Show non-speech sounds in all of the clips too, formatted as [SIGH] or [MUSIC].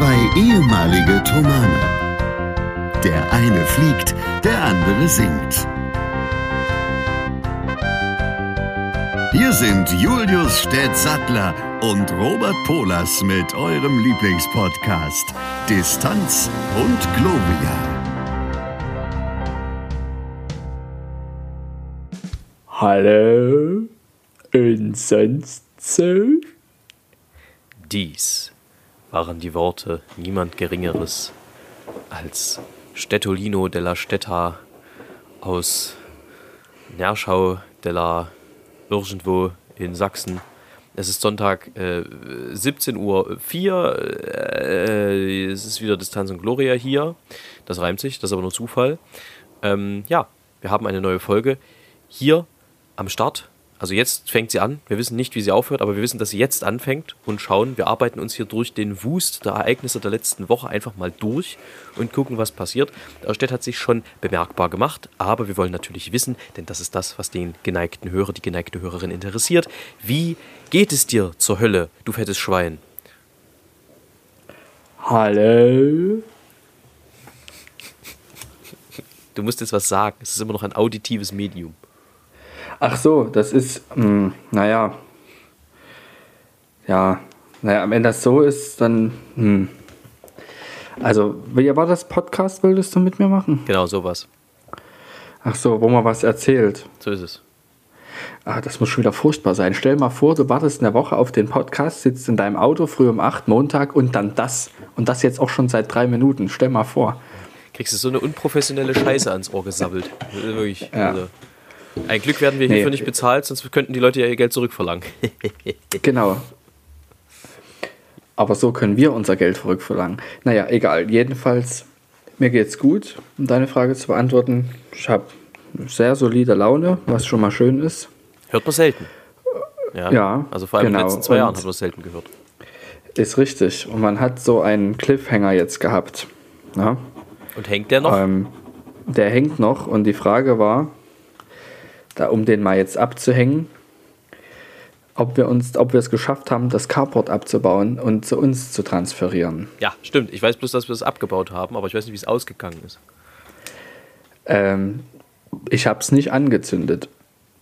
Zwei ehemalige Tomane. Der eine fliegt, der andere singt. Hier sind Julius Städtsattler und Robert Polas mit eurem Lieblingspodcast Distanz und Globia. Hallo und sonst so? Dies waren die Worte niemand Geringeres als Stettolino della Stetta aus Nerschau della irgendwo in Sachsen. Es ist Sonntag äh, 17 Uhr 4. Äh, es ist wieder Distanz und Gloria hier. Das reimt sich, das ist aber nur Zufall. Ähm, ja, wir haben eine neue Folge hier am Start also jetzt fängt sie an. Wir wissen nicht, wie sie aufhört, aber wir wissen, dass sie jetzt anfängt und schauen. Wir arbeiten uns hier durch den Wust der Ereignisse der letzten Woche einfach mal durch und gucken, was passiert. Der Städt hat sich schon bemerkbar gemacht, aber wir wollen natürlich wissen, denn das ist das, was den geneigten Hörer, die geneigte Hörerin interessiert. Wie geht es dir zur Hölle, du fettes Schwein? Hallo? Du musst jetzt was sagen. Es ist immer noch ein auditives Medium. Ach so, das ist, mh, hm, naja, ja, naja, Ende das so ist, dann, hm. Also, wie war das Podcast, wolltest du mit mir machen? Genau, sowas. Ach so, wo man was erzählt. So ist es. Ah, das muss schon wieder furchtbar sein. Stell mal vor, du wartest eine Woche auf den Podcast, sitzt in deinem Auto früh um 8 Montag und dann das. Und das jetzt auch schon seit drei Minuten. Stell mal vor. Kriegst du so eine unprofessionelle Scheiße ans Ohr gesabbelt. Wirklich. Ja. Also. Ein Glück werden wir nee. hierfür nicht bezahlt, sonst könnten die Leute ja ihr Geld zurückverlangen. [LAUGHS] [LAUGHS] genau. Aber so können wir unser Geld zurückverlangen. Naja, egal. Jedenfalls, mir geht's gut, um deine Frage zu beantworten. Ich habe sehr solide Laune, was schon mal schön ist. Hört man selten. Ja. ja also vor allem genau. in den genau. letzten zwei Und Jahren hat man es selten gehört. Ist richtig. Und man hat so einen Cliffhanger jetzt gehabt. Ja? Und hängt der noch? Ähm, der hängt noch. Und die Frage war, da, um den mal jetzt abzuhängen, ob wir uns, ob wir es geschafft haben, das Carport abzubauen und zu uns zu transferieren. Ja, stimmt. Ich weiß bloß, dass wir es abgebaut haben, aber ich weiß nicht, wie es ausgegangen ist. Ähm, ich habe es nicht angezündet.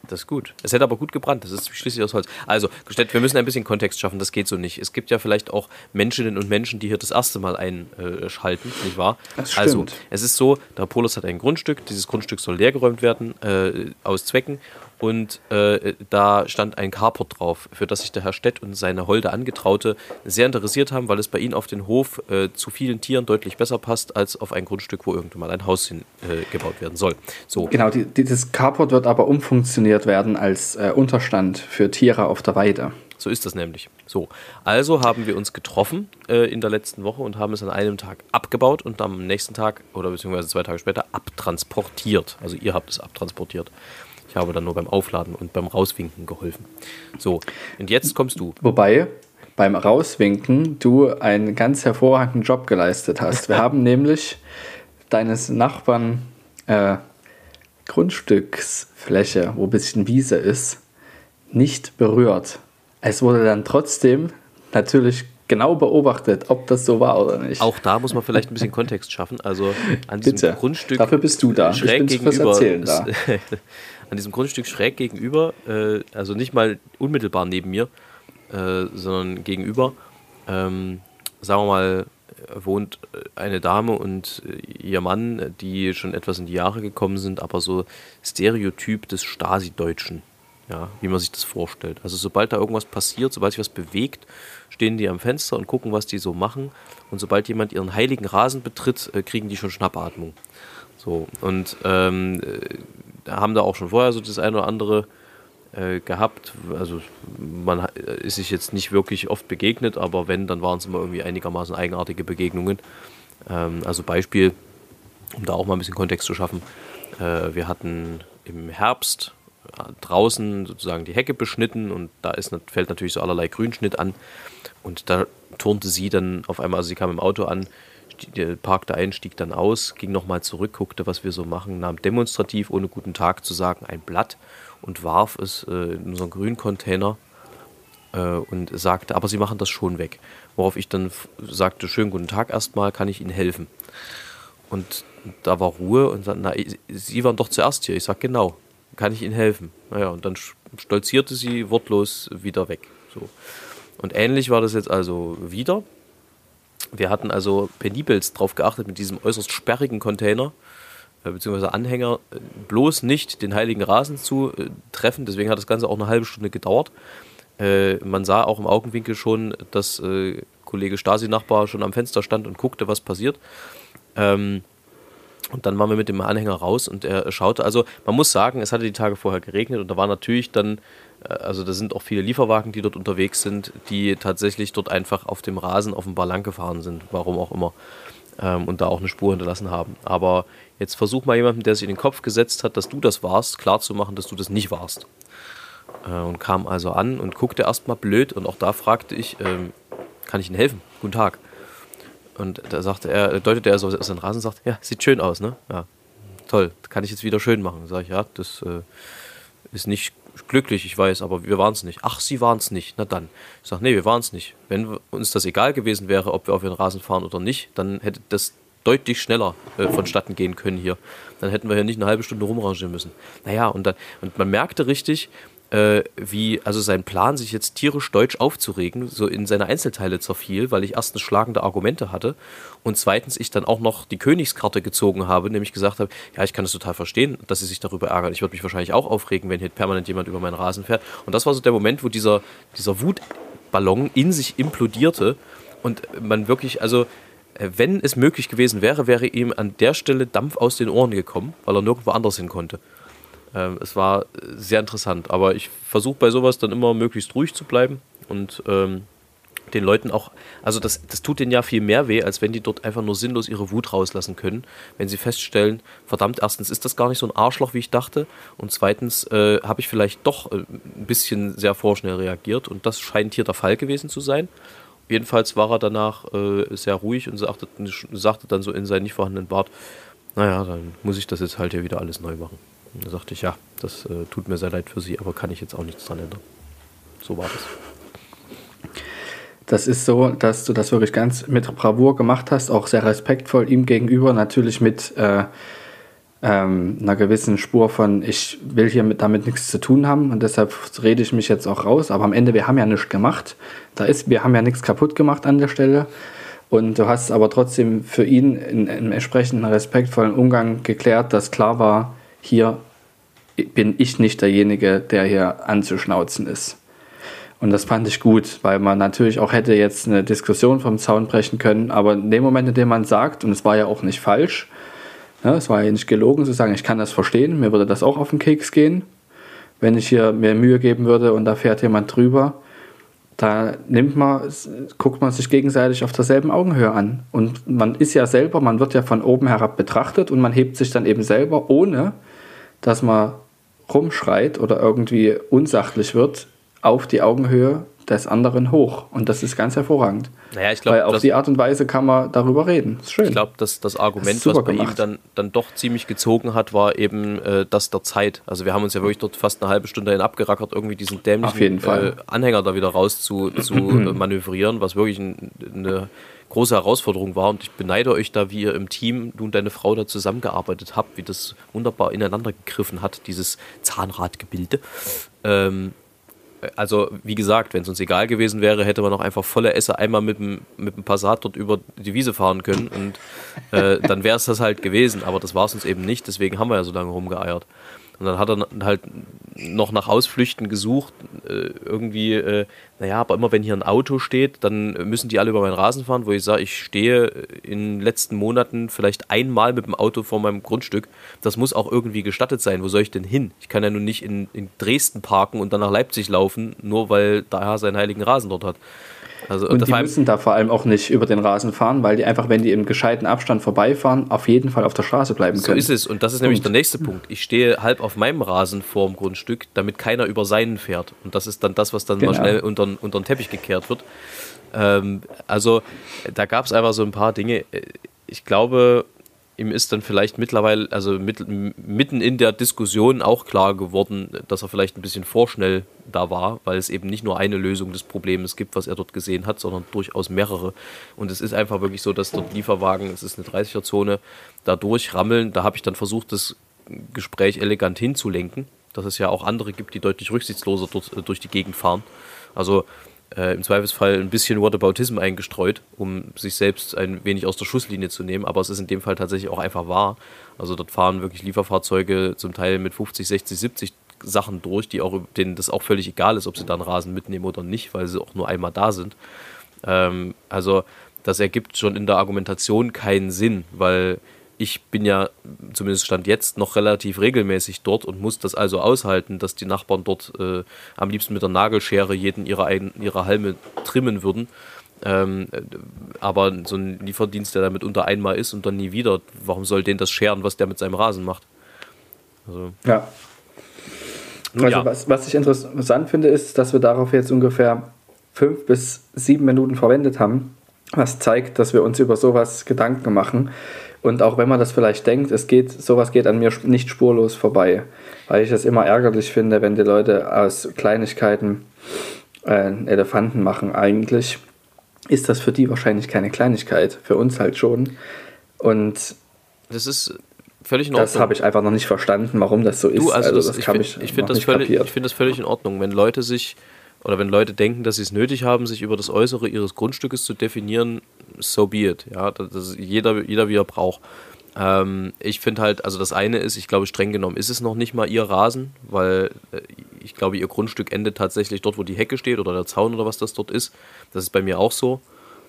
Das ist gut. Es hätte aber gut gebrannt. Das ist schließlich aus Holz. Also, gestellt, wir müssen ein bisschen Kontext schaffen. Das geht so nicht. Es gibt ja vielleicht auch Menschinnen und Menschen, die hier das erste Mal einschalten, nicht wahr? Das also, stimmt. Also, es ist so, der Polis hat ein Grundstück. Dieses Grundstück soll leergeräumt werden äh, aus Zwecken und äh, da stand ein Carport drauf, für das sich der Herr Stett und seine holde Angetraute sehr interessiert haben, weil es bei ihnen auf den Hof äh, zu vielen Tieren deutlich besser passt als auf ein Grundstück, wo irgendwann mal ein Haus hingebaut äh, werden soll. So. Genau, die, dieses Carport wird aber umfunktioniert werden als äh, Unterstand für Tiere auf der Weide. So ist das nämlich. So, also haben wir uns getroffen äh, in der letzten Woche und haben es an einem Tag abgebaut und am nächsten Tag oder beziehungsweise zwei Tage später abtransportiert. Also ihr habt es abtransportiert. Habe dann nur beim Aufladen und beim Rauswinken geholfen. So, und jetzt kommst du. Wobei beim Rauswinken du einen ganz hervorragenden Job geleistet hast. Wir [LAUGHS] haben nämlich deines Nachbarn äh, Grundstücksfläche, wo ein bisschen Wiese ist, nicht berührt. Es wurde dann trotzdem natürlich genau beobachtet, ob das so war oder nicht. Auch da muss man vielleicht ein bisschen [LAUGHS] Kontext schaffen. Also an diesem Bitte. Grundstück. Dafür bist du da. Schräg ich bin gegenüber. Erzählen da. [LAUGHS] an diesem Grundstück schräg gegenüber, äh, also nicht mal unmittelbar neben mir, äh, sondern gegenüber, ähm, sagen wir mal, wohnt eine Dame und ihr Mann, die schon etwas in die Jahre gekommen sind, aber so Stereotyp des Stasi-Deutschen, ja, wie man sich das vorstellt. Also sobald da irgendwas passiert, sobald sich was bewegt, stehen die am Fenster und gucken, was die so machen. Und sobald jemand ihren heiligen Rasen betritt, äh, kriegen die schon Schnappatmung. So, und ähm, haben da auch schon vorher so das eine oder andere äh, gehabt. Also man ist sich jetzt nicht wirklich oft begegnet, aber wenn, dann waren es immer irgendwie einigermaßen eigenartige Begegnungen. Ähm, also Beispiel, um da auch mal ein bisschen Kontext zu schaffen. Äh, wir hatten im Herbst äh, draußen sozusagen die Hecke beschnitten und da ist, fällt natürlich so allerlei Grünschnitt an. Und da turnte sie dann auf einmal, also sie kam im Auto an, parkte ein, stieg dann aus, ging nochmal zurück, guckte, was wir so machen, nahm demonstrativ, ohne guten Tag zu sagen, ein Blatt und warf es äh, in unseren Grüncontainer äh, und sagte, aber Sie machen das schon weg. Worauf ich dann sagte, schönen guten Tag erstmal, kann ich Ihnen helfen? Und da war Ruhe und sagte, na, Sie waren doch zuerst hier. Ich sage, genau, kann ich Ihnen helfen? Naja, und dann stolzierte sie wortlos wieder weg. So. Und ähnlich war das jetzt also wieder. Wir hatten also penibelst darauf geachtet, mit diesem äußerst sperrigen Container äh, beziehungsweise Anhänger äh, bloß nicht den heiligen Rasen zu äh, treffen. Deswegen hat das Ganze auch eine halbe Stunde gedauert. Man sah auch im Augenwinkel schon, dass Kollege Stasi-Nachbar schon am Fenster stand und guckte, was passiert. Ähm, und dann waren wir mit dem Anhänger raus und er schaute. Also man muss sagen, es hatte die Tage vorher geregnet und da war natürlich dann, also da sind auch viele Lieferwagen, die dort unterwegs sind, die tatsächlich dort einfach auf dem Rasen offenbar lang gefahren sind, warum auch immer. Ähm, und da auch eine Spur hinterlassen haben. Aber jetzt versuch mal jemandem, der sich in den Kopf gesetzt hat, dass du das warst, klarzumachen, dass du das nicht warst. Äh, und kam also an und guckte erstmal blöd und auch da fragte ich, ähm, kann ich Ihnen helfen? Guten Tag. Und da sagte er, deutete er so aus den Rasen und sagt, ja, sieht schön aus, ne? Ja, toll, kann ich jetzt wieder schön machen. Sag ich, ja, das äh, ist nicht glücklich, ich weiß, aber wir waren es nicht. Ach, Sie waren es nicht. Na dann. Ich sage, nee, wir waren es nicht. Wenn uns das egal gewesen wäre, ob wir auf den Rasen fahren oder nicht, dann hätte das deutlich schneller äh, vonstatten gehen können hier. Dann hätten wir hier nicht eine halbe Stunde rumrangieren müssen. Naja, und, dann, und man merkte richtig, äh, wie also sein Plan, sich jetzt tierisch deutsch aufzuregen, so in seine Einzelteile zerfiel, weil ich erstens schlagende Argumente hatte und zweitens ich dann auch noch die Königskarte gezogen habe, nämlich gesagt habe, ja, ich kann das total verstehen, dass sie sich darüber ärgern. Ich würde mich wahrscheinlich auch aufregen, wenn hier permanent jemand über meinen Rasen fährt. Und das war so der Moment, wo dieser, dieser Wutballon in sich implodierte und man wirklich, also äh, wenn es möglich gewesen wäre, wäre ihm an der Stelle Dampf aus den Ohren gekommen, weil er nirgendwo anders hin konnte. Ähm, es war sehr interessant, aber ich versuche bei sowas dann immer möglichst ruhig zu bleiben und ähm, den Leuten auch, also das, das tut denen ja viel mehr weh, als wenn die dort einfach nur sinnlos ihre Wut rauslassen können, wenn sie feststellen, verdammt, erstens ist das gar nicht so ein Arschloch, wie ich dachte, und zweitens äh, habe ich vielleicht doch äh, ein bisschen sehr vorschnell reagiert und das scheint hier der Fall gewesen zu sein. Jedenfalls war er danach äh, sehr ruhig und sagte, sagte dann so in seinen nicht vorhandenen Bart, naja, dann muss ich das jetzt halt hier wieder alles neu machen. Und da sagte ich, ja, das äh, tut mir sehr leid für Sie, aber kann ich jetzt auch nichts dran ändern. So war das. Das ist so, dass du das wirklich ganz mit Bravour gemacht hast, auch sehr respektvoll ihm gegenüber, natürlich mit äh, ähm, einer gewissen Spur von, ich will hier mit, damit nichts zu tun haben und deshalb rede ich mich jetzt auch raus. Aber am Ende, wir haben ja nichts gemacht. Da ist, wir haben ja nichts kaputt gemacht an der Stelle. Und du hast aber trotzdem für ihn in, in entsprechenden respektvollen Umgang geklärt, dass klar war, hier bin ich nicht derjenige, der hier anzuschnauzen ist. Und das fand ich gut, weil man natürlich auch hätte jetzt eine Diskussion vom Zaun brechen können, aber in dem Moment, in dem man sagt, und es war ja auch nicht falsch, ne, es war ja nicht gelogen zu sagen, ich kann das verstehen, mir würde das auch auf den Keks gehen, wenn ich hier mir Mühe geben würde und da fährt jemand drüber, da nimmt man, guckt man sich gegenseitig auf derselben Augenhöhe an. Und man ist ja selber, man wird ja von oben herab betrachtet und man hebt sich dann eben selber, ohne dass man rumschreit oder irgendwie unsachlich wird, auf die Augenhöhe des anderen hoch. Und das ist ganz hervorragend. Naja, ich glaub, Weil auf die Art und Weise kann man darüber reden. Ist schön. Ich glaube, dass das Argument, das was bei gemacht. ihm dann, dann doch ziemlich gezogen hat, war eben äh, das der Zeit. Also wir haben uns ja wirklich dort fast eine halbe Stunde hin abgerackert, irgendwie diesen dämlichen äh, Anhänger da wieder raus zu, zu [CLEARS THROAT] manövrieren, was wirklich ein, eine große Herausforderung war. Und ich beneide euch da, wie ihr im Team, du und deine Frau da zusammengearbeitet habt, wie das wunderbar ineinander gegriffen hat, dieses Zahnradgebilde. Ähm, also, wie gesagt, wenn es uns egal gewesen wäre, hätte man auch einfach volle Esse einmal mit dem, mit dem Passat dort über die Wiese fahren können und äh, dann wäre es das halt gewesen. Aber das war es uns eben nicht, deswegen haben wir ja so lange rumgeeiert. Und dann hat er halt noch nach Ausflüchten gesucht, äh, irgendwie, äh, naja, aber immer wenn hier ein Auto steht, dann müssen die alle über meinen Rasen fahren, wo ich sage, ich stehe in den letzten Monaten vielleicht einmal mit dem Auto vor meinem Grundstück. Das muss auch irgendwie gestattet sein. Wo soll ich denn hin? Ich kann ja nun nicht in, in Dresden parken und dann nach Leipzig laufen, nur weil der Herr seinen heiligen Rasen dort hat. Also, und die müssen da vor allem auch nicht über den Rasen fahren, weil die einfach, wenn die im gescheiten Abstand vorbeifahren, auf jeden Fall auf der Straße bleiben können. So ist es. Und das ist nämlich der nächste Punkt. Ich stehe halb auf meinem Rasen vorm Grundstück, damit keiner über seinen fährt. Und das ist dann das, was dann genau. mal schnell unter, unter den Teppich gekehrt wird. Ähm, also da gab es einfach so ein paar Dinge. Ich glaube, ihm ist dann vielleicht mittlerweile, also mit, mitten in der Diskussion auch klar geworden, dass er vielleicht ein bisschen vorschnell da war, weil es eben nicht nur eine Lösung des Problems gibt, was er dort gesehen hat, sondern durchaus mehrere. Und es ist einfach wirklich so, dass dort Lieferwagen, es ist eine 30er-Zone, da durchrammeln. Da habe ich dann versucht, das Gespräch elegant hinzulenken, dass es ja auch andere gibt, die deutlich rücksichtsloser dort äh, durch die Gegend fahren. Also äh, im Zweifelsfall ein bisschen Whataboutism eingestreut, um sich selbst ein wenig aus der Schusslinie zu nehmen. Aber es ist in dem Fall tatsächlich auch einfach wahr. Also dort fahren wirklich Lieferfahrzeuge zum Teil mit 50, 60, 70 Sachen durch, die auch, denen das auch völlig egal ist, ob sie dann Rasen mitnehmen oder nicht, weil sie auch nur einmal da sind. Ähm, also das ergibt schon in der Argumentation keinen Sinn, weil ich bin ja, zumindest stand jetzt, noch relativ regelmäßig dort und muss das also aushalten, dass die Nachbarn dort äh, am liebsten mit der Nagelschere jeden ihrer, ihrer Halme trimmen würden. Ähm, aber so ein Lieferdienst, der damit unter einmal ist und dann nie wieder, warum soll den das scheren, was der mit seinem Rasen macht? Also, ja. Also ja. Was, was ich interessant finde, ist, dass wir darauf jetzt ungefähr fünf bis sieben Minuten verwendet haben, was zeigt, dass wir uns über sowas Gedanken machen. Und auch wenn man das vielleicht denkt, es geht, sowas geht an mir nicht spurlos vorbei, weil ich es immer ärgerlich finde, wenn die Leute aus Kleinigkeiten äh, Elefanten machen. Eigentlich ist das für die wahrscheinlich keine Kleinigkeit, für uns halt schon. Und das ist völlig in Ordnung. Das habe ich einfach noch nicht verstanden, warum das so ist. Du, also, also das, ich finde ich find das, völlig, ich find das völlig in Ordnung, wenn Leute sich oder wenn Leute denken, dass sie es nötig haben, sich über das Äußere ihres Grundstückes zu definieren, so be it. Ja, das jeder, jeder wie er braucht. Ähm, ich finde halt, also das eine ist, ich glaube, streng genommen ist es noch nicht mal ihr Rasen, weil äh, ich glaube, ihr Grundstück endet tatsächlich dort, wo die Hecke steht oder der Zaun oder was das dort ist. Das ist bei mir auch so.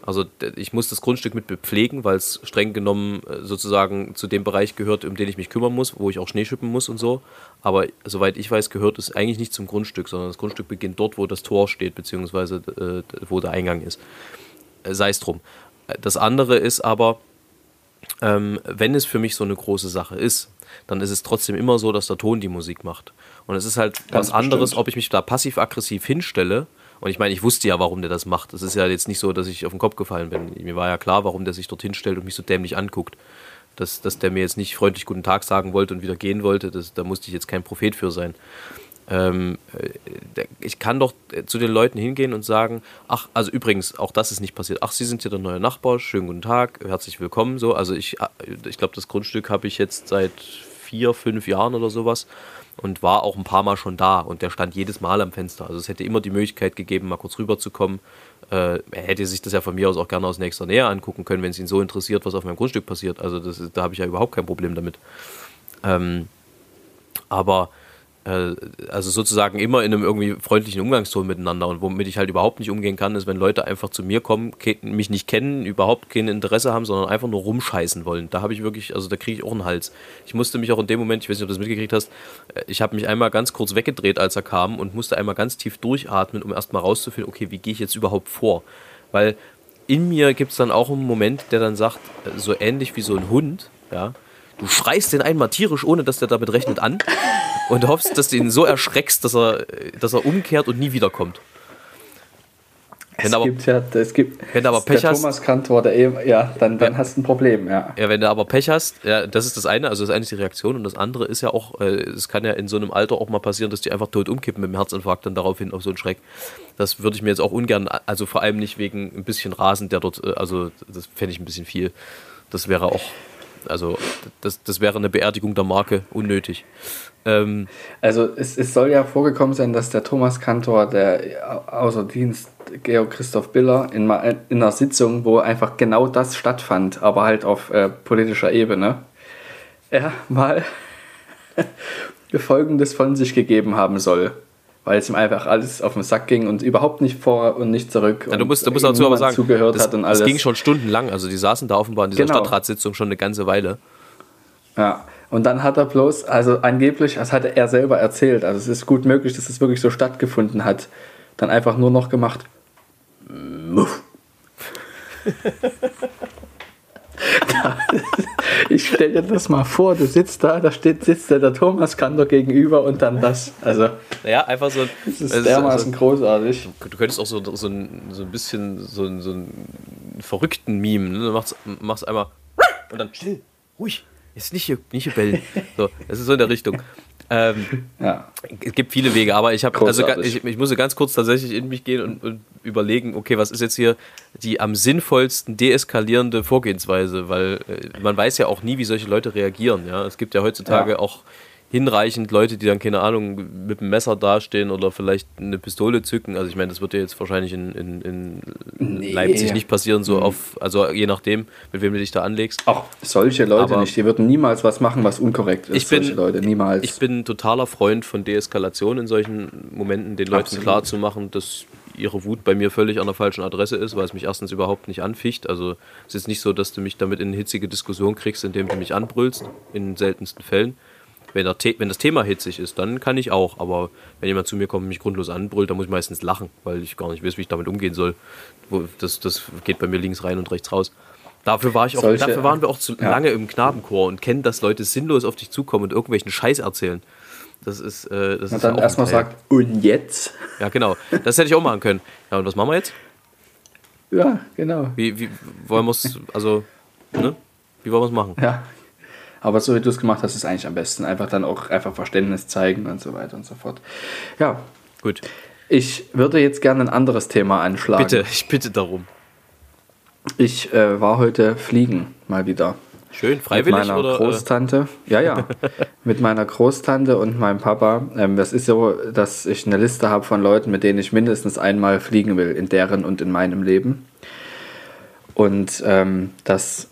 Also ich muss das Grundstück mit bepflegen, weil es streng genommen äh, sozusagen zu dem Bereich gehört, um den ich mich kümmern muss, wo ich auch Schnee schippen muss und so. Aber soweit ich weiß, gehört es eigentlich nicht zum Grundstück, sondern das Grundstück beginnt dort, wo das Tor steht, beziehungsweise äh, wo der Eingang ist. Äh, Sei es drum. Das andere ist aber, ähm, wenn es für mich so eine große Sache ist, dann ist es trotzdem immer so, dass der Ton die Musik macht. Und es ist halt Ganz was anderes, bestimmt. ob ich mich da passiv-aggressiv hinstelle und ich meine, ich wusste ja, warum der das macht. Es ist ja jetzt nicht so, dass ich auf den Kopf gefallen bin. Mir war ja klar, warum der sich dorthin stellt und mich so dämlich anguckt. Dass, dass der mir jetzt nicht freundlich guten Tag sagen wollte und wieder gehen wollte, das, da musste ich jetzt kein Prophet für sein. Ähm, äh, ich kann doch zu den Leuten hingehen und sagen, ach, also übrigens, auch das ist nicht passiert. Ach, Sie sind ja der neue Nachbar, schönen guten Tag, herzlich willkommen. So, also ich, ich glaube, das Grundstück habe ich jetzt seit vier, fünf Jahren oder sowas und war auch ein paar Mal schon da und der stand jedes Mal am Fenster. Also es hätte immer die Möglichkeit gegeben, mal kurz rüberzukommen. Äh, er hätte sich das ja von mir aus auch gerne aus nächster Nähe angucken können, wenn es ihn so interessiert, was auf meinem Grundstück passiert. Also das, da habe ich ja überhaupt kein Problem damit. Ähm, aber äh, also sozusagen immer in einem irgendwie freundlichen Umgangston miteinander. Und womit ich halt überhaupt nicht umgehen kann, ist, wenn Leute einfach zu mir kommen, mich nicht kennen, überhaupt kein Interesse haben, sondern einfach nur rumscheißen wollen. Da habe ich wirklich, also da kriege ich auch einen Hals. Ich musste mich auch in dem Moment, ich weiß nicht, ob du das mitgekriegt hast, äh, ich habe mich einmal ganz kurz weggedreht, als er kam und musste einmal ganz tief durchatmen, um erstmal rauszufinden, okay, wie gehe ich jetzt überhaupt vor? Weil in mir gibt es dann auch einen Moment, der dann sagt, äh, so ähnlich wie so ein Hund, ja, du schreist den einmal tierisch, ohne dass der damit rechnet, an und hoffst, dass du ihn so erschreckst, dass er, dass er umkehrt und nie wiederkommt. Wenn es aber, gibt ja, es gibt, wenn du aber Pech hast, Thomas Kantor, der eben, ja, dann, dann ja, hast du ein Problem, ja. Ja, wenn du aber Pech hast, ja, das ist das eine, also das eine ist die Reaktion und das andere ist ja auch, äh, es kann ja in so einem Alter auch mal passieren, dass die einfach tot umkippen mit dem Herzinfarkt dann daraufhin auf so einen Schreck. Das würde ich mir jetzt auch ungern, also vor allem nicht wegen ein bisschen Rasen, der dort, äh, also das fände ich ein bisschen viel. Das wäre auch also das, das wäre eine Beerdigung der Marke unnötig. Ähm, also es, es soll ja vorgekommen sein, dass der Thomas Kantor, der außer Dienst Georg Christoph Biller, in, in einer Sitzung, wo einfach genau das stattfand, aber halt auf äh, politischer Ebene, er mal [LAUGHS] Folgendes von sich gegeben haben soll weil es ihm einfach alles auf den Sack ging und überhaupt nicht vor und nicht zurück. Ja, du musst, du musst dazu aber sagen, zugehört das, hat und alles. das ging schon stundenlang. Also die saßen da offenbar in dieser genau. Stadtratssitzung schon eine ganze Weile. Ja, und dann hat er bloß, also angeblich, das hatte er selber erzählt, also es ist gut möglich, dass es wirklich so stattgefunden hat, dann einfach nur noch gemacht. Muff. [LAUGHS] ich stell dir das mal vor, du sitzt da, da steht, sitzt der, der Thomas Kantor gegenüber und dann das. Also, ja, einfach so. Das ist dermaßen also, großartig. Du könntest auch so, so, ein, so ein bisschen so, so einen verrückten Meme, ne? Du machst, machst einmal und dann still, ruhig, jetzt nicht hier, nicht hier bellen. So, das ist so in der Richtung. Ähm, ja. Es gibt viele Wege, aber ich habe, also ich, ich muss ganz kurz tatsächlich in mich gehen und, und, überlegen, okay, was ist jetzt hier die am sinnvollsten deeskalierende Vorgehensweise, weil äh, man weiß ja auch nie, wie solche Leute reagieren. Ja, es gibt ja heutzutage ja. auch hinreichend Leute, die dann, keine Ahnung, mit einem Messer dastehen oder vielleicht eine Pistole zücken. Also ich meine, das wird ja jetzt wahrscheinlich in, in, in nee. Leipzig nicht passieren, so mhm. auf, also je nachdem, mit wem du dich da anlegst. Auch solche Leute Aber nicht, die würden niemals was machen, was unkorrekt ist. Ich bin, solche Leute, niemals. Ich bin ein totaler Freund von Deeskalation in solchen Momenten, den Leuten Absolut. klar zu machen, dass ihre Wut bei mir völlig an der falschen Adresse ist, weil es mich erstens überhaupt nicht anficht. Also es ist nicht so, dass du mich damit in eine hitzige Diskussion kriegst, indem du mich anbrüllst, in seltensten Fällen. Wenn, wenn, das Thema hitzig ist, dann kann ich auch. Aber wenn jemand zu mir kommt und mich grundlos anbrüllt, dann muss ich meistens lachen, weil ich gar nicht weiß, wie ich damit umgehen soll. Das, das geht bei mir links rein und rechts raus. Dafür, war ich auch, Solche, dafür waren wir auch zu ja. lange im Knabenchor und kennen, dass Leute sinnlos auf dich zukommen und irgendwelchen Scheiß erzählen. Das ist. Äh, das und ist dann ja erstmal sagt, und jetzt? Ja, genau. Das hätte ich auch machen können. Ja, und was machen wir jetzt? Ja, genau. Wie, wie wollen wir es, also, ne? Wie wollen wir es machen? Ja, aber so wie du es gemacht hast, ist eigentlich am besten. Einfach dann auch einfach Verständnis zeigen und so weiter und so fort. Ja. Gut. Ich würde jetzt gerne ein anderes Thema anschlagen. Bitte, ich bitte darum. Ich äh, war heute fliegen, mal wieder. Schön, freiwillig mit meiner oder? Großtante. Ja, ja. [LAUGHS] mit meiner Großtante und meinem Papa. Ähm, das ist so, dass ich eine Liste habe von Leuten, mit denen ich mindestens einmal fliegen will, in deren und in meinem Leben. Und ähm, das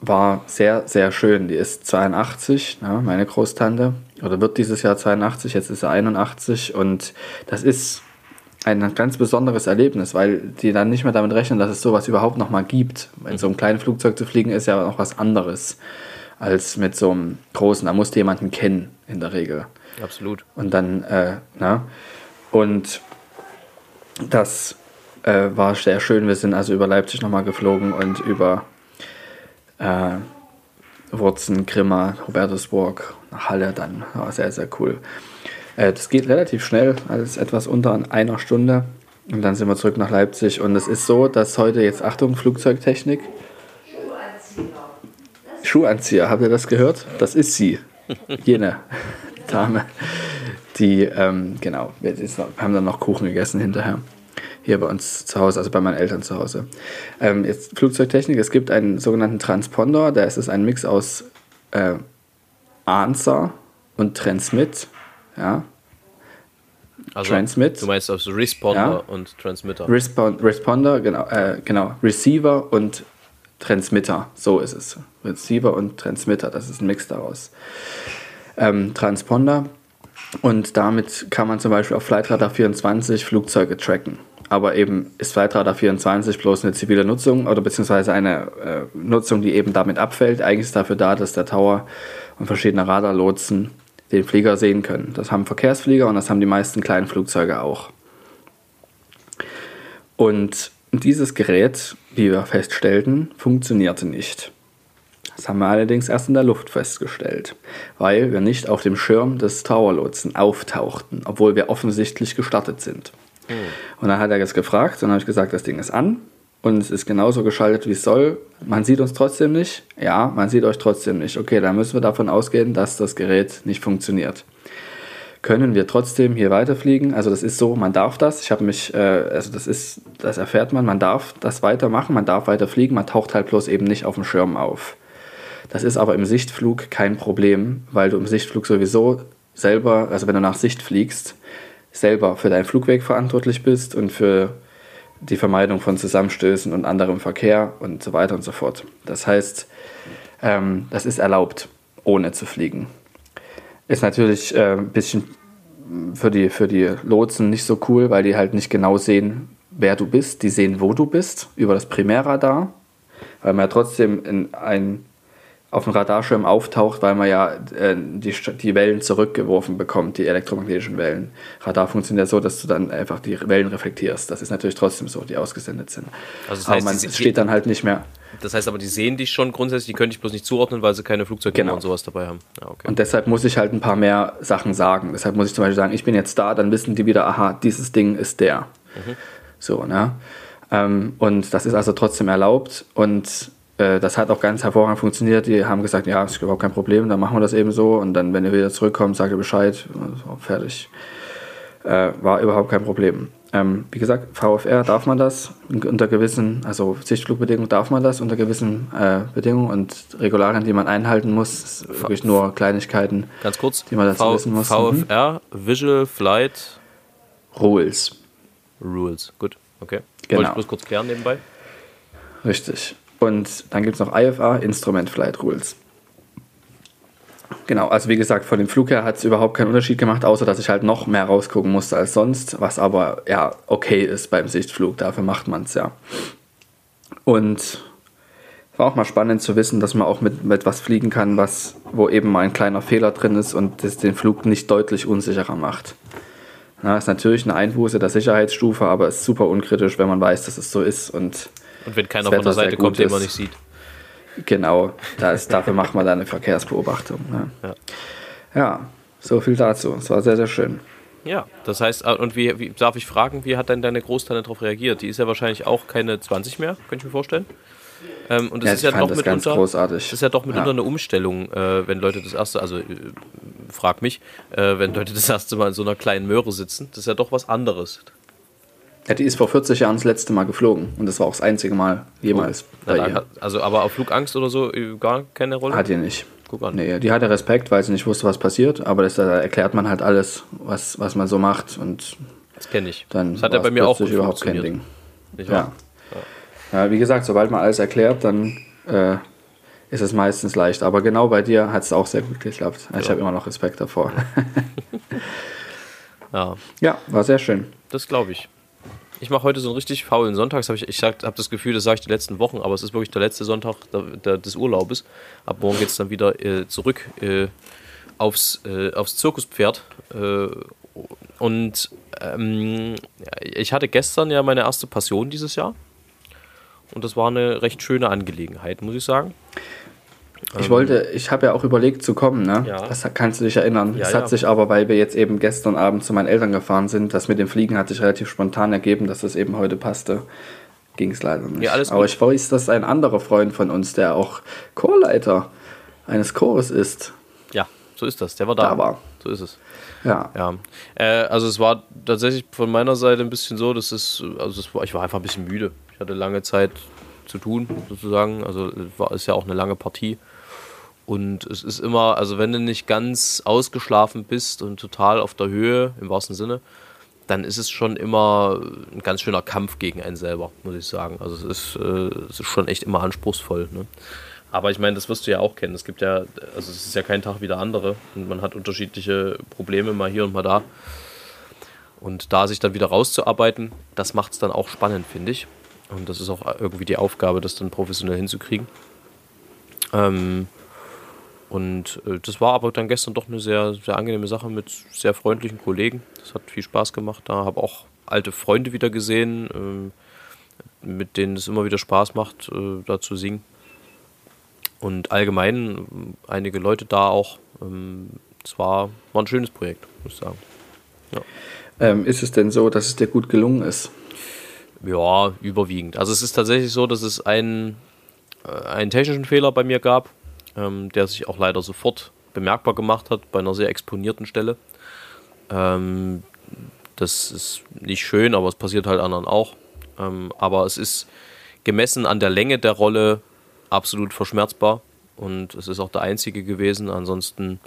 war sehr, sehr schön. Die ist 82, ja, meine Großtante, oder wird dieses Jahr 82, jetzt ist sie 81 und das ist ein ganz besonderes Erlebnis, weil die dann nicht mehr damit rechnen, dass es sowas überhaupt noch mal gibt. In so einem kleinen Flugzeug zu fliegen ist ja noch was anderes als mit so einem großen. Da musst du jemanden kennen in der Regel. Absolut. Und dann, äh, na, und das äh, war sehr schön. Wir sind also über Leipzig nochmal geflogen und über äh, Wurzen, Grimma, Hubertusburg, Halle dann. War sehr, sehr cool. Äh, das geht relativ schnell, also etwas unter einer Stunde. Und dann sind wir zurück nach Leipzig. Und es ist so, dass heute jetzt, Achtung, Flugzeugtechnik. Schuhanzieher, habt ihr das gehört? Das ist sie. Jene [LAUGHS] Dame. Die, ähm, genau, wir haben dann noch Kuchen gegessen hinterher hier bei uns zu Hause, also bei meinen Eltern zu Hause. Ähm, jetzt Flugzeugtechnik, es gibt einen sogenannten Transponder, da ist es ein Mix aus äh, Answer und Transmit. Ja. Also, Transmit. Du meinst also Responder ja. und Transmitter. Respond, Responder, genau, äh, genau. Receiver und Transmitter, so ist es. Receiver und Transmitter, das ist ein Mix daraus. Ähm, Transponder und damit kann man zum Beispiel auf Flightradar 24 Flugzeuge tracken aber eben ist Flightradar 24 bloß eine zivile Nutzung oder beziehungsweise eine äh, Nutzung, die eben damit abfällt. Eigentlich ist dafür da, dass der Tower und verschiedene Radarlotsen den Flieger sehen können. Das haben Verkehrsflieger und das haben die meisten kleinen Flugzeuge auch. Und dieses Gerät, wie wir feststellten, funktionierte nicht. Das haben wir allerdings erst in der Luft festgestellt, weil wir nicht auf dem Schirm des Towerlotsen auftauchten, obwohl wir offensichtlich gestartet sind. Hm. Und dann hat er das gefragt und dann habe ich gesagt, das Ding ist an und es ist genauso geschaltet, wie es soll. Man sieht uns trotzdem nicht. Ja, man sieht euch trotzdem nicht. Okay, dann müssen wir davon ausgehen, dass das Gerät nicht funktioniert. Können wir trotzdem hier weiterfliegen? Also das ist so, man darf das. Ich habe mich, äh, also das ist, das erfährt man, man darf das weitermachen, man darf weiter fliegen, man taucht halt bloß eben nicht auf dem Schirm auf. Das ist aber im Sichtflug kein Problem, weil du im Sichtflug sowieso selber, also wenn du nach Sicht fliegst, selber für deinen Flugweg verantwortlich bist und für die Vermeidung von Zusammenstößen und anderem Verkehr und so weiter und so fort. Das heißt, ähm, das ist erlaubt, ohne zu fliegen. Ist natürlich äh, ein bisschen für die, für die Lotsen nicht so cool, weil die halt nicht genau sehen, wer du bist. Die sehen, wo du bist, über das Primärradar, weil man ja trotzdem in ein auf dem Radarschirm auftaucht, weil man ja äh, die, die Wellen zurückgeworfen bekommt, die elektromagnetischen Wellen. Radar funktioniert so, dass du dann einfach die Wellen reflektierst. Das ist natürlich trotzdem so, die ausgesendet sind. Also das heißt, aber man die, steht dann halt nicht mehr. Das heißt aber, die sehen dich schon grundsätzlich, die können dich bloß nicht zuordnen, weil sie keine Flugzeuge genau. und sowas dabei haben. Ja, okay. Und deshalb muss ich halt ein paar mehr Sachen sagen. Deshalb muss ich zum Beispiel sagen, ich bin jetzt da, dann wissen die wieder, aha, dieses Ding ist der. Mhm. So, ne? Ähm, und das ist also trotzdem erlaubt und äh, das hat auch ganz hervorragend funktioniert. Die haben gesagt, ja, ist überhaupt kein Problem, dann machen wir das eben so. Und dann, wenn ihr wieder zurückkommt, sagt ihr Bescheid. Also, fertig. Äh, war überhaupt kein Problem. Ähm, wie gesagt, VFR darf man das unter gewissen, also Sichtflugbedingungen darf man das unter gewissen äh, Bedingungen und Regularien, die man einhalten muss. Wirklich nur Kleinigkeiten, Ganz kurz, die man dazu v wissen muss. Mhm. VFR, Visual Flight Rules. Rules. Gut, okay. Genau. Wollte ich bloß kurz klären nebenbei. Richtig. Und dann gibt es noch IFA, Instrument Flight Rules. Genau, also wie gesagt, von dem Flug her hat es überhaupt keinen Unterschied gemacht, außer dass ich halt noch mehr rausgucken musste als sonst, was aber ja okay ist beim Sichtflug, dafür macht man es ja. Und war auch mal spannend zu wissen, dass man auch mit, mit was fliegen kann, was, wo eben mal ein kleiner Fehler drin ist und das den Flug nicht deutlich unsicherer macht. Na, ist natürlich eine Einbuße der Sicherheitsstufe, aber ist super unkritisch, wenn man weiß, dass es so ist und Und wenn keiner Das von der Seite kommt, den man nicht sieht. Genau, da ist, dafür macht man dann eine Verkehrsbeobachtung. Ne? Ja. ja, so viel dazu. Es war sehr, sehr schön. Ja, das heißt, äh, und wie, wie darf ich fragen, wie hat denn deine Großtante darauf reagiert? Die ist ja wahrscheinlich auch keine 20 mehr, könnte ich mir vorstellen. Ähm, und das Ja, ist ja doch das mitunter, großartig. das ist ja doch mitunter Ja. eine Umstellung, äh, wenn Leute das erste, also äh, frag mich, äh, wenn Leute das erste Mal in so einer kleinen Möhre sitzen, das ist ja doch was anderes. Ja, die ist vor 40 Jahren das letzte Mal geflogen und das war auch das einzige Mal jemals Na, bei ihr. hat- also aber auf Flugangst oder so äh, gar keine Rolle? Hat die nicht. Guck an. Nee, die hatte Respekt, weil sie nicht wusste, was passiert, aber das, da erklärt man halt alles, was, was man so macht und Das kenne ich. dann das hat ja war's bei mir auch überhaupt kein. Ding. Nicht Ja. wahr? ja, wie gesagt, sobald man alles erklärt, dann äh, ist es meistens leicht. Aber genau bei dir hat es auch sehr gut geklappt. Ich Ja. habe immer noch Respekt davor. ja. [LAUGHS] ja, war sehr schön. Das glaube ich. Ich mache heute so einen richtig faulen Sonntag. Hab ich ich habe das Gefühl, das sage ich die letzten Wochen, aber es ist wirklich der letzte Sonntag der, der, des Urlaubes. Ab morgen geht es dann wieder äh, zurück äh, aufs, äh, aufs Zirkuspferd. Äh, und ähm, ich hatte gestern ja meine erste Passion dieses Jahr. Und das war eine recht schöne Angelegenheit, muss ich sagen. Ich wollte, ich habe ja auch überlegt zu kommen, ne? Ähm. Ja. Das kannst du dich erinnern. Ja, es ja. hat sich aber, weil wir jetzt eben gestern Abend zu meinen Eltern gefahren sind, das mit dem Fliegen hat sich relativ spontan ergeben, dass das eben heute passte. Ging es leider nicht. Ja, alles aber gut. ich weiß, dass ein anderer Freund von uns, der auch Chorleiter eines Chores ist, Ja, so ist das. Der war da. da war. So ist es. Ja. Ja, äh, also es war tatsächlich von meiner Seite ein bisschen so, dass es, also es war, ich war einfach ein bisschen müde. Ich hatte lange Zeit zu tun, sozusagen. Also es war ist ja auch eine lange Partie. Und es ist immer, also wenn du nicht ganz ausgeschlafen bist und total auf der Höhe, im wahrsten Sinne, dann ist es schon immer ein ganz schöner Kampf gegen einen selber, muss ich sagen. Also es ist, äh, es ist schon echt immer anspruchsvoll. Ne? Aber ich meine, das wirst du ja auch kennen. Es gibt ja, also es ist ja kein Tag wie der andere und man hat unterschiedliche Probleme mal hier und mal da. Und da sich dann wieder rauszuarbeiten, das macht es dann auch spannend, finde ich. Und das ist auch irgendwie die Aufgabe, das dann professionell hinzukriegen. Ähm, und äh, das war aber dann gestern doch eine sehr, sehr angenehme Sache mit sehr freundlichen Kollegen. Das hat viel Spaß gemacht. Da habe auch alte Freunde wieder gesehen, ähm, mit denen es immer wieder Spaß macht, äh, da zu singen. Und allgemein ähm, einige Leute da auch. Ähm, es war, war ein schönes Projekt, muss ich sagen. Ähm, ist es denn so, dass es dir gut gelungen ist? Ja, überwiegend. Also es ist tatsächlich so, dass es einen, äh, einen technischen Fehler bei mir gab, ähm, der sich auch leider sofort bemerkbar gemacht hat bei einer sehr exponierten Stelle. Ähm, das ist nicht schön, aber es passiert halt anderen auch. Ähm, aber es ist gemessen an der Länge der Rolle absolut verschmerzbar und es ist auch der einzige gewesen. Ansonsten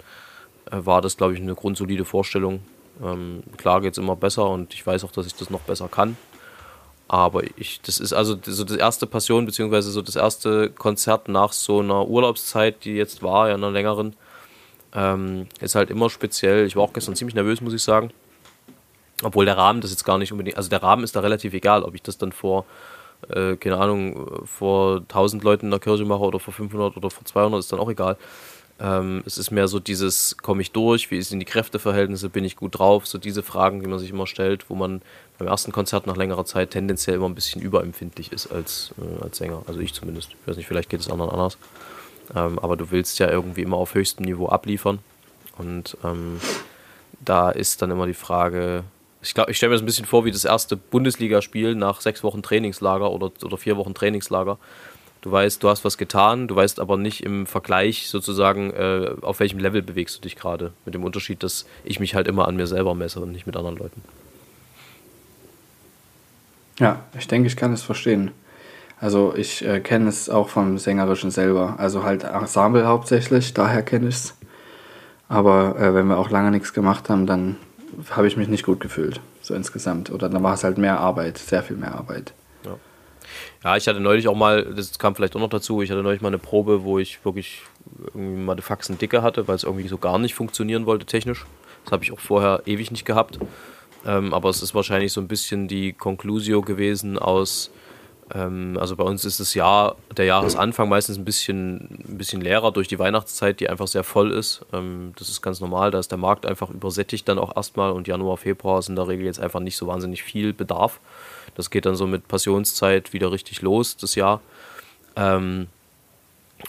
äh, war das, glaube ich, eine grundsolide Vorstellung. Ähm, klar geht es immer besser und ich weiß auch, dass ich das noch besser kann. Aber ich, das ist also so das erste Passion, beziehungsweise so das erste Konzert nach so einer Urlaubszeit, die jetzt war, ja einer längeren, ähm, ist halt immer speziell. Ich war auch gestern ziemlich nervös, muss ich sagen. Obwohl der Rahmen das jetzt gar nicht unbedingt, also der Rahmen ist da relativ egal, ob ich das dann vor, äh, keine Ahnung, vor 1000 Leuten in der Kirche mache oder vor 500 oder vor 200, ist dann auch egal. Ähm, es ist mehr so dieses, komme ich durch, wie sind die Kräfteverhältnisse, bin ich gut drauf, so diese Fragen, die man sich immer stellt, wo man beim ersten Konzert nach längerer Zeit tendenziell immer ein bisschen überempfindlich ist als, äh, als Sänger. Also ich zumindest. Ich weiß nicht, vielleicht geht es anderen anders. Ähm, aber du willst ja irgendwie immer auf höchstem Niveau abliefern. Und ähm, da ist dann immer die Frage, ich glaube, ich stelle mir das ein bisschen vor wie das erste Bundesligaspiel nach sechs Wochen Trainingslager oder, oder vier Wochen Trainingslager. Du weißt, du hast was getan, du weißt aber nicht im Vergleich sozusagen, äh, auf welchem Level bewegst du dich gerade. Mit dem Unterschied, dass ich mich halt immer an mir selber messe und nicht mit anderen Leuten. Ja, ich denke, ich kann es verstehen. Also ich äh, kenne es auch vom Sängerischen selber. Also halt Ensemble hauptsächlich, daher kenne ich es. Aber äh, wenn wir auch lange nichts gemacht haben, dann habe ich mich nicht gut gefühlt, so insgesamt. Oder dann war es halt mehr Arbeit, sehr viel mehr Arbeit. Ja. ich hatte neulich auch mal, das kam vielleicht auch noch dazu, ich hatte neulich mal eine Probe, wo ich wirklich irgendwie mal die Faxen dicke hatte, weil es irgendwie so gar nicht funktionieren wollte technisch. Das habe ich auch vorher ewig nicht gehabt. Ähm, aber es ist wahrscheinlich so ein bisschen die Conclusio gewesen aus, ähm, also bei uns ist das Jahr, der Jahresanfang meistens ein bisschen, ein bisschen leerer durch die Weihnachtszeit, die einfach sehr voll ist. Ähm, das ist ganz normal, da ist der Markt einfach übersättigt dann auch erstmal und Januar, Februar ist in der Regel jetzt einfach nicht so wahnsinnig viel Bedarf. Das geht dann so mit Passionszeit wieder richtig los, das Jahr. Ähm,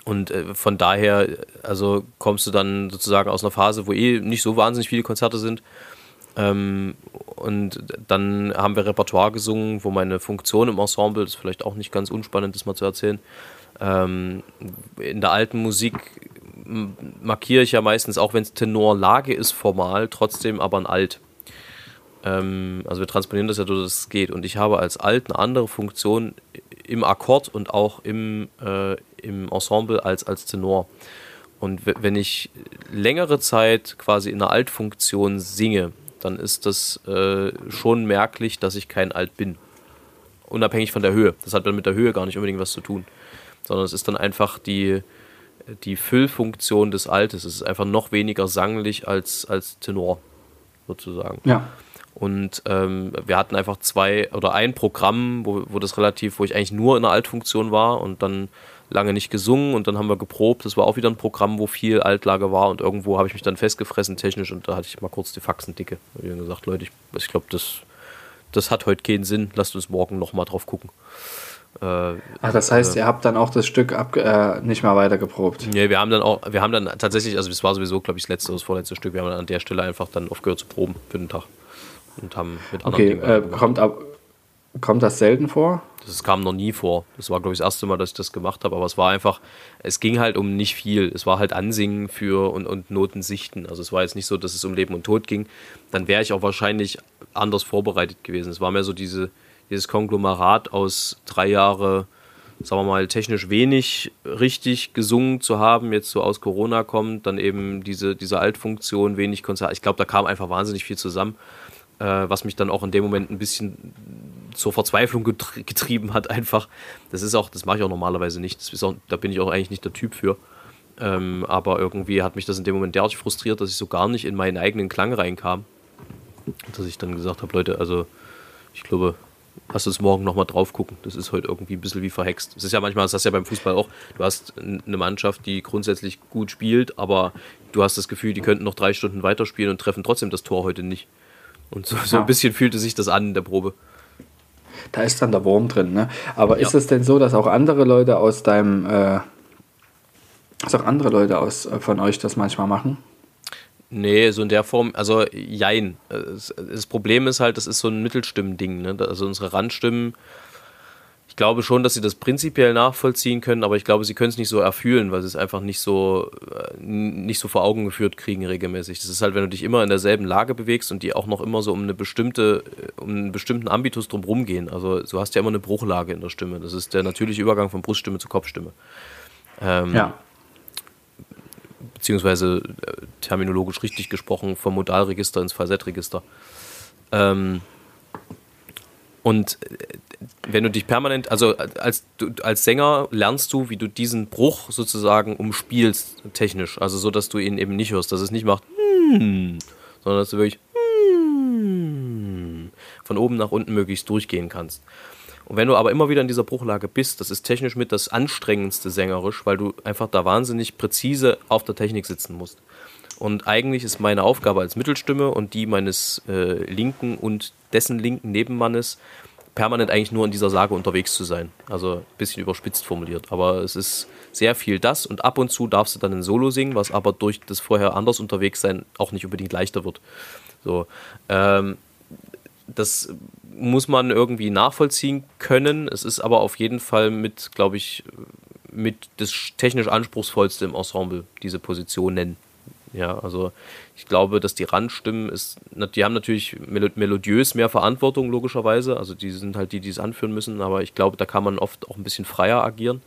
und äh, von daher, also kommst du dann sozusagen aus einer Phase, wo eh nicht so wahnsinnig viele Konzerte sind, ähm, und dann haben wir Repertoire gesungen, wo meine Funktion im Ensemble, das ist vielleicht auch nicht ganz unspannend, das mal zu erzählen, ähm, in der alten Musik markiere ich ja meistens, auch wenn es Tenorlage ist formal, trotzdem aber ein Alt. Ähm, also wir transponieren das ja, dass es geht. Und ich habe als Alt eine andere Funktion im Akkord und auch im, äh, im Ensemble als, als Tenor. Und wenn ich längere Zeit quasi in einer Altfunktion singe, dann ist das äh, schon merklich, dass ich kein Alt bin. Unabhängig von der Höhe. Das hat dann mit der Höhe gar nicht unbedingt was zu tun. Sondern es ist dann einfach die, die Füllfunktion des Altes. Es ist einfach noch weniger sanglich als, als Tenor, sozusagen. Ja. Und ähm, wir hatten einfach zwei oder ein Programm, wo, wo das relativ, wo ich eigentlich nur in der Altfunktion war und dann lange nicht gesungen und dann haben wir geprobt. Das war auch wieder ein Programm, wo viel Altlage war und irgendwo habe ich mich dann festgefressen technisch und da hatte ich mal kurz die Faxen dicke. Ich habe gesagt, Leute, ich, ich glaube, das, das hat heute keinen Sinn. Lasst uns morgen nochmal drauf gucken. Äh, Ach, das heißt, äh, ihr habt dann auch das Stück ab, äh, nicht mehr weiter geprobt? Nee, wir haben dann auch, wir haben dann tatsächlich, also es war sowieso, glaube ich, das letzte, das vorletzte Stück, wir haben dann an der Stelle einfach dann aufgehört zu proben für den Tag und haben mit anderen okay. Äh, kommt, ab, kommt das selten vor? Das kam noch nie vor. Das war, glaube ich, das erste Mal, dass ich das gemacht habe. Aber es war einfach, es ging halt um nicht viel. Es war halt Ansingen für und, und Noten sichten. Also es war jetzt nicht so, dass es um Leben und Tod ging. Dann wäre ich auch wahrscheinlich anders vorbereitet gewesen. Es war mehr so diese, dieses Konglomerat aus drei Jahre, sagen wir mal, technisch wenig richtig gesungen zu haben, jetzt so aus Corona kommt, dann eben diese, diese Altfunktion, wenig Konzert. Ich glaube, da kam einfach wahnsinnig viel zusammen, äh, was mich dann auch in dem Moment ein bisschen zur Verzweiflung getrieben hat, einfach. Das ist auch, das mache ich auch normalerweise nicht. Auch, da bin ich auch eigentlich nicht der Typ für. Ähm, aber irgendwie hat mich das in dem Moment derartig frustriert, dass ich so gar nicht in meinen eigenen Klang reinkam. Dass ich dann gesagt habe, Leute, also ich glaube, lass uns morgen nochmal drauf gucken. Das ist heute irgendwie ein bisschen wie verhext. Es ist ja manchmal, das hast du ja beim Fußball auch, du hast eine Mannschaft, die grundsätzlich gut spielt, aber du hast das Gefühl, die könnten noch drei Stunden weiterspielen und treffen trotzdem das Tor heute nicht. Und so, so ein bisschen fühlte sich das an in der Probe da ist dann der Wurm drin. Ne? Aber ja. ist es denn so, dass auch andere Leute aus deinem, äh, dass auch andere Leute aus, äh, von euch das manchmal machen? Nee, so in der Form, also jein. Das Problem ist halt, das ist so ein Mittelstimmending. Ne? Also unsere Randstimmen ich glaube schon, dass sie das prinzipiell nachvollziehen können, aber ich glaube, sie können es nicht so erfühlen, weil sie es einfach nicht so, äh, nicht so vor Augen geführt kriegen regelmäßig. Das ist halt, wenn du dich immer in derselben Lage bewegst und die auch noch immer so um eine bestimmte, äh, um einen bestimmten Ambitus drumherum gehen. Also du hast ja immer eine Bruchlage in der Stimme. Das ist der natürliche Übergang von Bruststimme zu Kopfstimme. Ähm, ja. Beziehungsweise äh, terminologisch richtig gesprochen vom Modalregister ins Falsettregister. Ähm, und wenn du dich permanent, also als, du, als Sänger lernst du, wie du diesen Bruch sozusagen umspielst, technisch. Also so, dass du ihn eben nicht hörst, dass es nicht macht, hmm, sondern dass du wirklich hmm, von oben nach unten möglichst durchgehen kannst. Und wenn du aber immer wieder in dieser Bruchlage bist, das ist technisch mit das anstrengendste sängerisch, weil du einfach da wahnsinnig präzise auf der Technik sitzen musst. Und eigentlich ist meine Aufgabe als Mittelstimme und die meines äh, linken und dessen linken Nebenmannes permanent eigentlich nur in dieser Sage unterwegs zu sein. Also ein bisschen überspitzt formuliert. Aber es ist sehr viel das und ab und zu darfst du dann ein Solo singen, was aber durch das vorher anders unterwegs sein auch nicht unbedingt leichter wird. So, ähm, das muss man irgendwie nachvollziehen können. Es ist aber auf jeden Fall mit, glaube ich, mit das technisch anspruchsvollste im Ensemble, diese Positionen. Ja, also ich glaube, dass die Randstimmen ist, die haben natürlich melodiös mehr Verantwortung, logischerweise. Also die sind halt die, die es anführen müssen, aber ich glaube, da kann man oft auch ein bisschen freier agieren.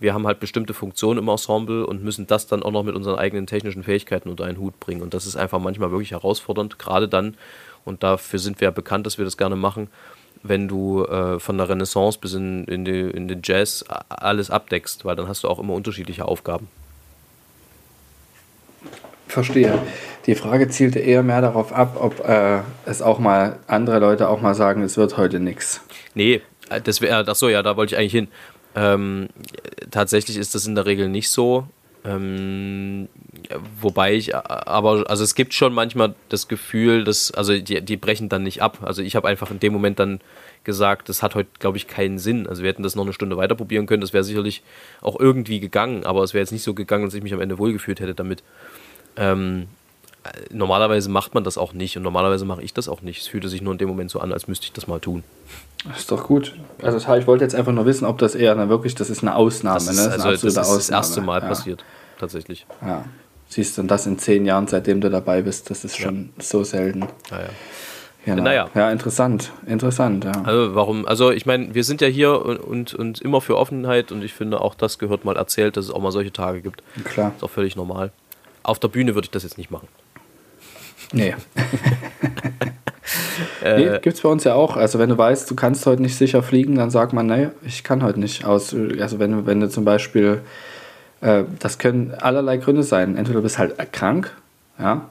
Wir haben halt bestimmte Funktionen im Ensemble und müssen das dann auch noch mit unseren eigenen technischen Fähigkeiten unter einen Hut bringen. Und das ist einfach manchmal wirklich herausfordernd, gerade dann, und dafür sind wir ja bekannt, dass wir das gerne machen, wenn du äh, von der Renaissance bis in, in, die, in den Jazz alles abdeckst, weil dann hast du auch immer unterschiedliche Aufgaben. Verstehe. Die Frage zielte eher mehr darauf ab, ob äh, es auch mal andere Leute auch mal sagen, es wird heute nichts. Nee, äh, das wäre, ach so, ja, da wollte ich eigentlich hin. Ähm, tatsächlich ist das in der Regel nicht so. Ähm, wobei ich, aber, also es gibt schon manchmal das Gefühl, dass, also die, die brechen dann nicht ab. Also ich habe einfach in dem Moment dann gesagt, das hat heute, glaube ich, keinen Sinn. Also wir hätten das noch eine Stunde weiter probieren können, das wäre sicherlich auch irgendwie gegangen, aber es wäre jetzt nicht so gegangen, dass ich mich am Ende wohlgefühlt hätte damit. Ähm, normalerweise macht man das auch nicht und normalerweise mache ich das auch nicht. Es fühlte sich nur in dem Moment so an, als müsste ich das mal tun. Das ist doch gut. Also ich wollte jetzt einfach nur wissen, ob das eher eine, wirklich, das ist eine Ausnahme. Das ist, ne? das also, ist das, ist das erste Mal ja. passiert, tatsächlich. Ja. Siehst du, und das in zehn Jahren, seitdem du dabei bist, das ist schon ja. so selten. Ja, ja. Genau. Naja. Ja, interessant. Interessant, ja. Also warum, also ich meine, wir sind ja hier und, und, und, immer für Offenheit und ich finde auch das gehört mal erzählt, dass es auch mal solche Tage gibt. Klar. Ist auch völlig normal. Auf der Bühne würde ich das jetzt nicht machen. Nee. [LAUGHS] nee, äh, gibt es bei uns ja auch. Also wenn du weißt, du kannst heute nicht sicher fliegen, dann sagt man, nee, ich kann heute nicht. Aus, also wenn, wenn du zum Beispiel, äh, das können allerlei Gründe sein. Entweder du bist halt krank, ja,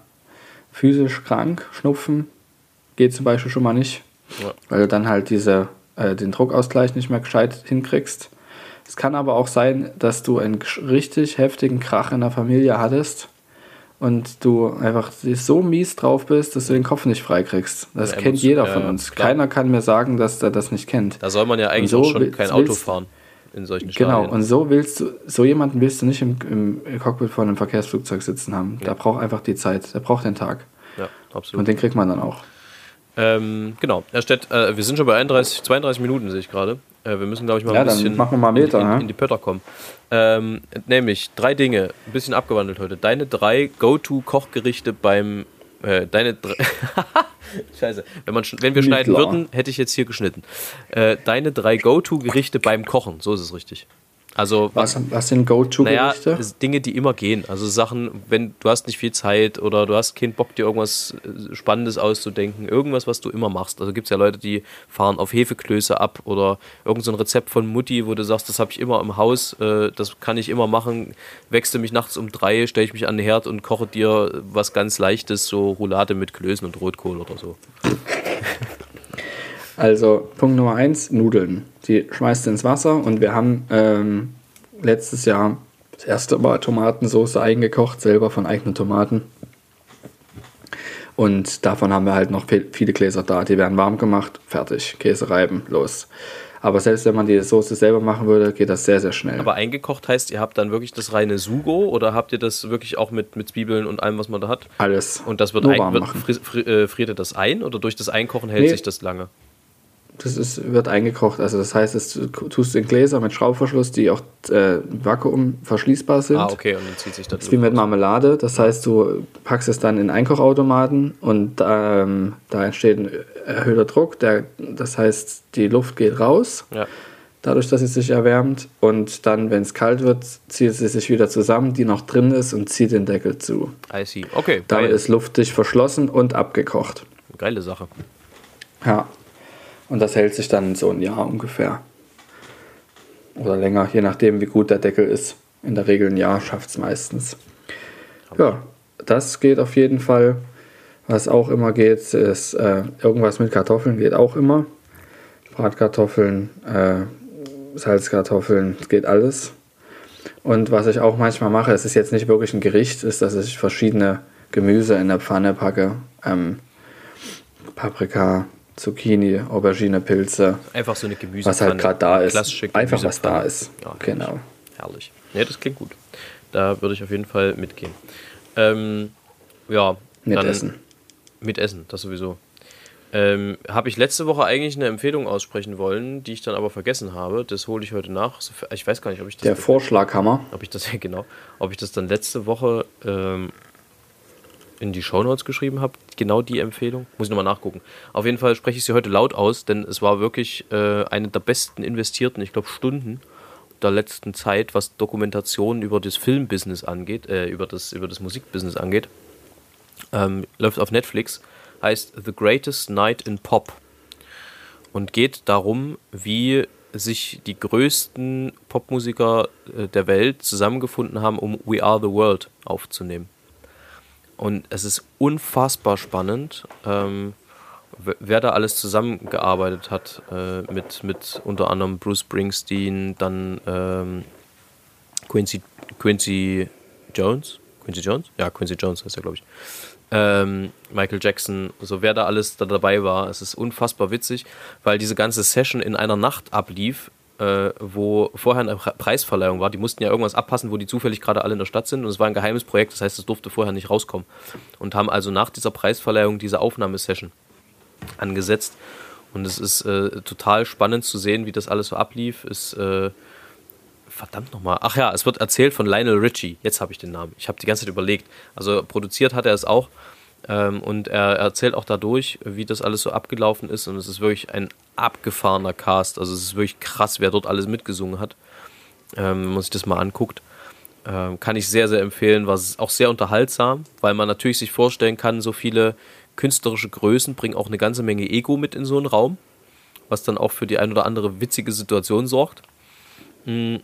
physisch krank, Schnupfen, geht zum Beispiel schon mal nicht, ja. weil du dann halt diese, äh, den Druckausgleich nicht mehr gescheit hinkriegst. Es kann aber auch sein, dass du einen richtig heftigen Krach in der Familie hattest und du einfach so mies drauf bist, dass du den Kopf nicht freikriegst. Das ja, kennt muss, jeder von uns. Klar. Keiner kann mir sagen, dass er das nicht kennt. Da soll man ja eigentlich so auch schon kein Auto fahren in solchen Stadien. Genau, und so willst du, so jemanden willst du nicht im, im Cockpit von einem Verkehrsflugzeug sitzen haben. Ja. Der braucht einfach die Zeit, der braucht den Tag. Ja, absolut. Und den kriegt man dann auch. Ähm, genau, Herr Stett, äh, wir sind schon bei 31, 32 Minuten, sehe ich gerade. Äh, wir müssen, glaube ich, mal ja, ein bisschen machen wir mal Meter, in, in, in, die Pötter kommen. Ähm, nämlich drei Dinge, ein bisschen abgewandelt heute. Deine drei Go-To-Kochgerichte beim. Äh, deine drei. [LAUGHS] Scheiße. Wenn, man, wenn wir schneiden würden, hätte ich jetzt hier geschnitten. Äh, deine drei Go-To-Gerichte beim Kochen, so ist es richtig. Also was, was sind Go-To-Gerichte? Naja, Dinge, die immer gehen. Also Sachen, wenn du hast nicht viel Zeit oder du hast keinen Bock, dir irgendwas äh, Spannendes auszudenken, irgendwas, was du immer machst. Also gibt es ja Leute, die fahren auf Hefeklöße ab oder irgend so ein Rezept von Mutti, wo du sagst, das habe ich immer im Haus, äh, das kann ich immer machen. Wechsle mich nachts um drei, stelle ich mich an den Herd und koche dir was ganz Leichtes, so Roulade mit Klößen und Rotkohl oder so. [LAUGHS] Also Punkt Nummer eins, Nudeln. Die schmeißt du ins Wasser und wir haben ähm, letztes Jahr das erste Mal Tomatensauce eingekocht, selber von eigenen Tomaten. Und davon haben wir halt noch viele Gläser da. Die werden warm gemacht, fertig, Käse reiben, los. Aber selbst wenn man die Soße selber machen würde, geht das sehr, sehr schnell. Aber eingekocht heißt, ihr habt dann wirklich das reine Sugo oder habt ihr das wirklich auch mit, mit Zwiebeln und allem, was man da hat? Alles. Und das wird, ein, wird friert, äh, friert ihr das ein oder durch das Einkochen hält nee. sich das lange? Das ist, wird eingekocht. Also das heißt, es tust du in Gläser mit Schraubverschluss, die auch äh, Vakuum verschließbar sind. Ah, okay, und dann zieht sich das. das ist wie mit Marmelade. Das heißt, du packst es dann in Einkochautomaten und ähm, da entsteht ein erhöhter Druck. Der, das heißt, die Luft geht raus. Ja. Dadurch, dass sie sich erwärmt. Und dann, wenn es kalt wird, zieht sie sich wieder zusammen, die noch drin ist, und zieht den Deckel zu. I see. Okay. Damit geil. ist luftdicht verschlossen und abgekocht. Geile Sache. Ja, und das hält sich dann so ein Jahr ungefähr. Oder länger, je nachdem, wie gut der Deckel ist. In der Regel ein Jahr schafft es meistens. Ja, das geht auf jeden Fall. Was auch immer geht, ist äh, irgendwas mit Kartoffeln, geht auch immer. Bratkartoffeln, äh, Salzkartoffeln, geht alles. Und was ich auch manchmal mache, es ist jetzt nicht wirklich ein Gericht, ist, dass ich verschiedene Gemüse in der Pfanne packe. Ähm, Paprika, Zucchini, Aubergine, Pilze. Einfach so eine Gemüse. Was halt gerade da ist. Einfach was da ist. Ja, genau. Herrlich. Ja, das klingt gut. Da würde ich auf jeden Fall mitgehen. Ähm, ja. Mit Essen. Mit Essen, das sowieso. Ähm, habe ich letzte Woche eigentlich eine Empfehlung aussprechen wollen, die ich dann aber vergessen habe. Das hole ich heute nach. Ich weiß gar nicht, ob ich das. Der Vorschlaghammer. Ob ich das, [LAUGHS] genau. Ob ich das dann letzte Woche ähm, in die Shownotes geschrieben habe. Genau die Empfehlung. Muss ich nochmal nachgucken. Auf jeden Fall spreche ich sie heute laut aus, denn es war wirklich äh, eine der besten investierten, ich glaube, Stunden der letzten Zeit, was Dokumentationen über das Filmbusiness angeht, äh, über, das, über das Musikbusiness angeht. Ähm, läuft auf Netflix, heißt The Greatest Night in Pop und geht darum, wie sich die größten Popmusiker äh, der Welt zusammengefunden haben, um We Are the World aufzunehmen. Und es ist unfassbar spannend. Ähm, wer da alles zusammengearbeitet hat, äh, mit, mit unter anderem Bruce Springsteen, dann ähm, Quincy, Quincy Jones. Quincy Jones? Ja, Quincy Jones heißt er, glaube ich. Ähm, Michael Jackson, so wer da alles da dabei war. Es ist unfassbar witzig, weil diese ganze Session in einer Nacht ablief, äh, wo vorher eine Preisverleihung war. Die mussten ja irgendwas abpassen, wo die zufällig gerade alle in der Stadt sind. Und es war ein geheimes Projekt, das heißt, es durfte vorher nicht rauskommen. Und haben also nach dieser Preisverleihung diese Aufnahmesession angesetzt. Und es ist äh, total spannend zu sehen, wie das alles so ablief. Ist, äh, verdammt nochmal. Ach ja, es wird erzählt von Lionel Richie. Jetzt habe ich den Namen. Ich habe die ganze Zeit überlegt. Also produziert hat er es auch. Ähm, und er erzählt auch dadurch, wie das alles so abgelaufen ist. Und es ist wirklich ein abgefahrener Cast. Also es ist wirklich krass, wer dort alles mitgesungen hat. Ähm, wenn man sich das mal anguckt. Ähm, kann ich sehr, sehr empfehlen. War auch sehr unterhaltsam, weil man natürlich sich vorstellen kann, so viele künstlerische Größen bringen auch eine ganze Menge Ego mit in so einen Raum, was dann auch für die ein oder andere witzige Situation sorgt. Hm,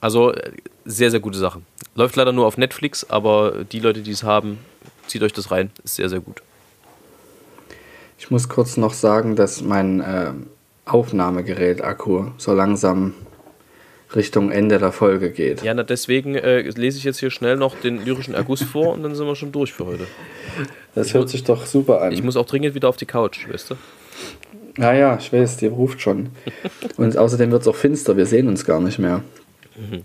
also äh, sehr, sehr gute Sache. Läuft leider nur auf Netflix, aber die Leute, die es haben, zieht euch das rein. Ist sehr, sehr gut. Ich muss kurz noch sagen, dass mein äh, Aufnahmegerät-Akku so langsam Richtung Ende der Folge geht. Ja, na deswegen äh, lese ich jetzt hier schnell noch den lyrischen Erguss vor und dann sind wir schon durch für heute. Das hört sich doch super an. Ich muss auch dringend wieder auf die Couch, weißt du? Ja, ja, ich weiß, die ruft schon. [LAUGHS] und außerdem wird es auch finster, wir sehen uns gar nicht mehr. Mhm.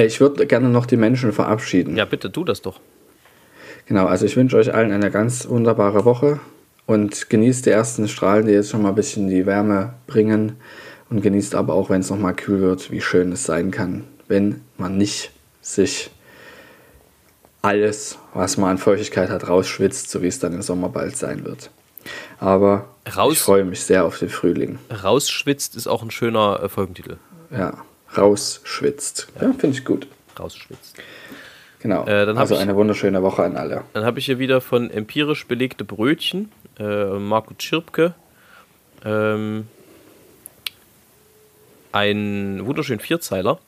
Ich würde gerne noch die Menschen verabschieden. Ja, bitte, tu das doch. Genau, also ich wünsche euch allen eine ganz wunderbare Woche und genießt die ersten Strahlen, die jetzt schon mal ein bisschen die Wärme bringen und genießt aber auch, wenn es nochmal kühl wird, wie schön es sein kann, wenn man nicht sich alles, was man an Feuchtigkeit hat, rausschwitzt, so wie es dann im Sommer bald sein wird. Aber Raus, ich freue mich sehr auf den Frühling. Rausschwitzt ist auch ein schöner äh, Folgentitel. Ja, rausschwitzt. Ja, ja finde ich gut. Rausschwitzt. Genau. Äh, also ich, eine wunderschöne Woche an alle. Dann habe ich hier wieder von empirisch belegte Brötchen, äh, Marco Tschirpke. Ähm, ein wunderschönen Vierzeiler,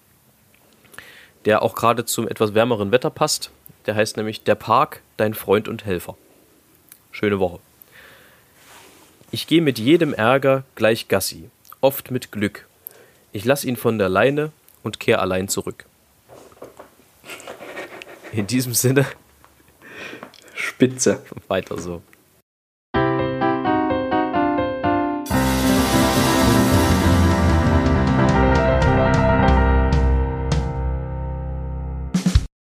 der auch gerade zum etwas wärmeren Wetter passt. Der heißt nämlich Der Park, dein Freund und Helfer. Schöne Woche. Ich gehe mit jedem Ärger gleich Gassi, oft mit Glück. Ich lass ihn von der Leine und kehr allein zurück. In diesem Sinne. Spitze. Weiter so.